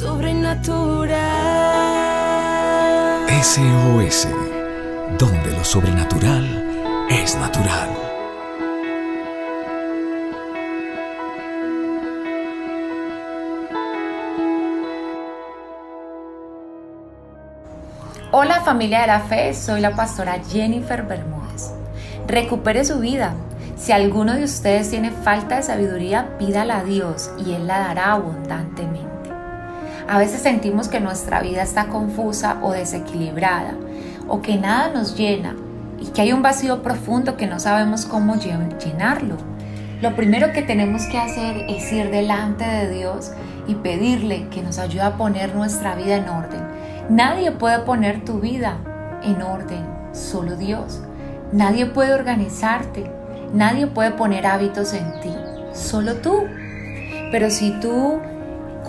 sobrenatural. SOS, donde lo sobrenatural es natural. Hola familia de la fe, soy la pastora Jennifer Bermúdez. Recupere su vida. Si alguno de ustedes tiene falta de sabiduría, pídala a Dios y Él la dará abundantemente. A veces sentimos que nuestra vida está confusa o desequilibrada, o que nada nos llena, y que hay un vacío profundo que no sabemos cómo llenarlo. Lo primero que tenemos que hacer es ir delante de Dios y pedirle que nos ayude a poner nuestra vida en orden Nadie puede poner tu vida en orden, solo Dios. Nadie puede organizarte, nadie puede poner hábitos en ti, solo tú. Pero si tú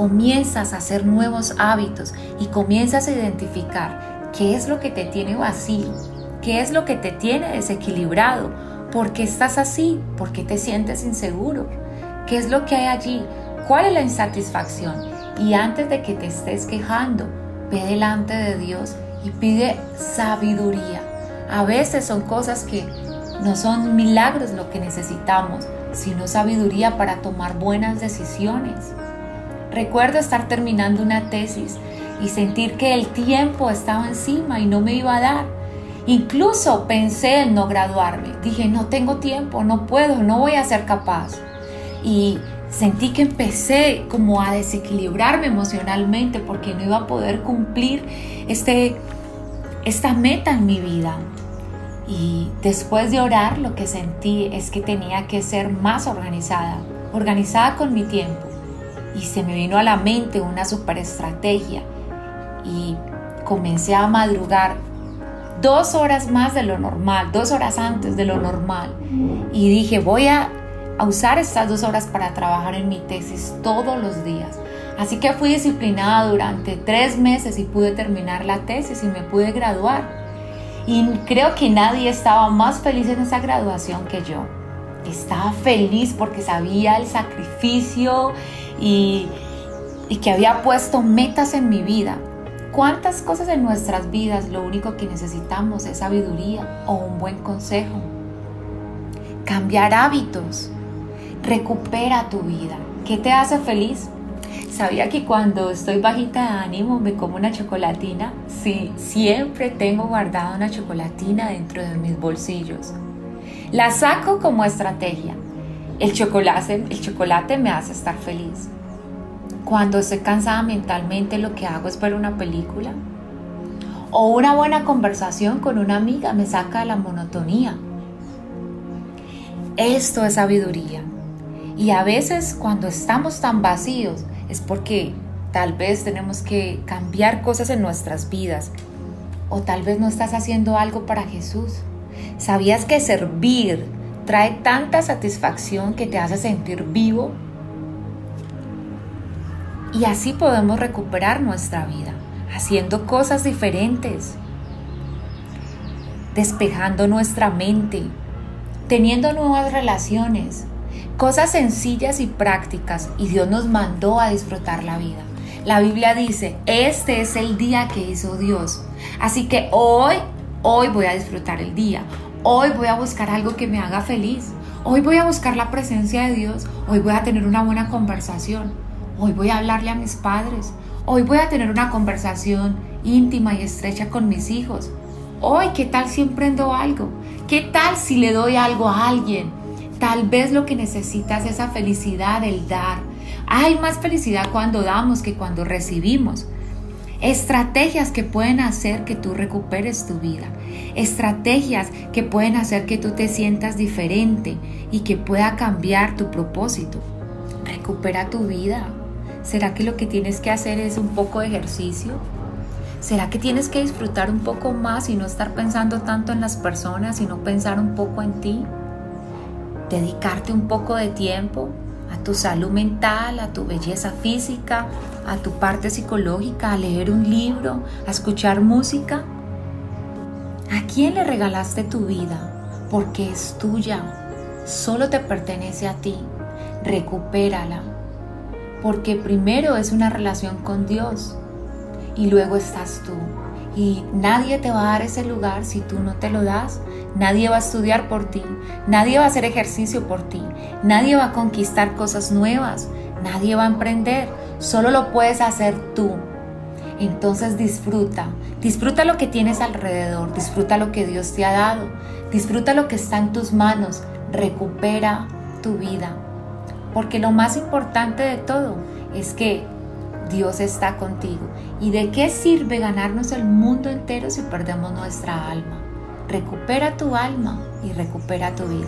comienzas a hacer nuevos hábitos y comienzas a identificar qué es lo que te tiene vacío, qué es lo que te tiene desequilibrado, por qué estás así, por qué te sientes inseguro, qué es lo que hay allí, cuál es la insatisfacción. Y antes de que te estés quejando, ve delante de Dios y pide sabiduría. A veces son cosas que no son milagros lo que necesitamos, sino sabiduría para tomar buenas decisiones. Recuerdo estar terminando una tesis y sentir que el tiempo estaba encima y no me iba a dar. Incluso pensé en no graduarme. Dije, no tengo tiempo, no puedo, no voy a ser capaz. Y sentí que empecé como a desequilibrarme emocionalmente porque no iba a poder cumplir este, esta meta en mi vida. Y después de orar lo que sentí es que tenía que ser más organizada, organizada con mi tiempo. Y se me vino a la mente una super estrategia y comencé a madrugar dos horas más de lo normal, dos horas antes de lo normal. Y dije, voy a a usar estas dos horas para trabajar en mi tesis todos los días. Así que fui disciplinada durante tres meses y pude terminar la tesis y me pude graduar. Y creo que nadie estaba más feliz en esa graduación que yo. Estaba feliz porque sabía el sacrificio y, que había puesto metas en mi vida. ¿Cuántas cosas en nuestras vidas lo único que necesitamos es sabiduría o un buen consejo? Cambiar hábitos recupera tu vida. ¿Qué te hace feliz? ¿Sabía que cuando estoy bajita de ánimo me como una chocolatina? Sí, siempre tengo guardada una chocolatina dentro de mis bolsillos. La saco como estrategia. El chocolate, el chocolate me hace estar feliz. Cuando estoy cansada mentalmente lo que hago es ver una película. O una buena conversación con una amiga me saca de la monotonía. Esto es sabiduría. Y a veces cuando estamos tan vacíos es porque tal vez tenemos que cambiar cosas en nuestras vidas o tal vez no estás haciendo algo para Jesús. ¿Sabías que servir trae tanta satisfacción que te hace sentir vivo? Y así podemos recuperar nuestra vida, haciendo cosas diferentes, despejando nuestra mente, teniendo nuevas relaciones, Cosas sencillas y prácticas y Dios nos mandó a disfrutar la vida. La Biblia dice, este es el día que hizo Dios. Así que hoy, hoy voy a disfrutar el día. Hoy voy a buscar algo que me haga feliz. Hoy voy a buscar la presencia de Dios. Hoy voy a tener una buena conversación. Hoy voy a hablarle a mis padres. Hoy voy a tener una conversación íntima y estrecha con mis hijos. Hoy, ¿qué tal si emprendo algo? ¿Qué tal si le doy algo a alguien? Tal vez lo que necesitas es esa felicidad, el dar. Hay más felicidad cuando damos que cuando recibimos. Estrategias que pueden hacer que tú recuperes tu vida. Estrategias que pueden hacer que tú te sientas diferente y que pueda cambiar tu propósito. Recupera tu vida. ¿Será que lo que tienes que hacer es un poco de ejercicio? ¿Será que tienes que disfrutar un poco más y no estar pensando tanto en las personas, sino pensar un poco en ti? dedicarte un poco de tiempo a tu salud mental, a tu belleza física, a tu parte psicológica, a leer un libro, a escuchar música. ¿A quién le regalaste tu vida? Porque es tuya, solo te pertenece a ti. Recupérala. porque primero es una relación con Dios y luego estás tú. Y nadie te va a dar ese lugar si tú no te lo das. Nadie va a estudiar por ti. Nadie va a hacer ejercicio por ti. Nadie va a conquistar cosas nuevas. Nadie va a emprender. Solo lo puedes hacer tú. Entonces disfruta. Disfruta lo que tienes alrededor. Disfruta lo que Dios te ha dado. Disfruta lo que está en tus manos. Recupera tu vida. Porque lo más importante de todo es que Dios está contigo. ¿Y de qué sirve ganarnos el mundo entero si perdemos nuestra alma? Recupera tu alma y recupera tu vida.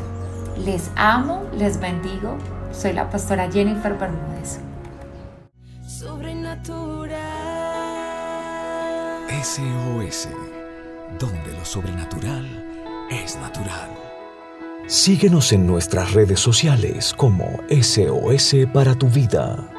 Les amo, les bendigo. Soy la pastora Jennifer Bermúdez. Sobrenatural. SOS, donde lo sobrenatural es natural. Síguenos en nuestras redes sociales como SOS para tu vida.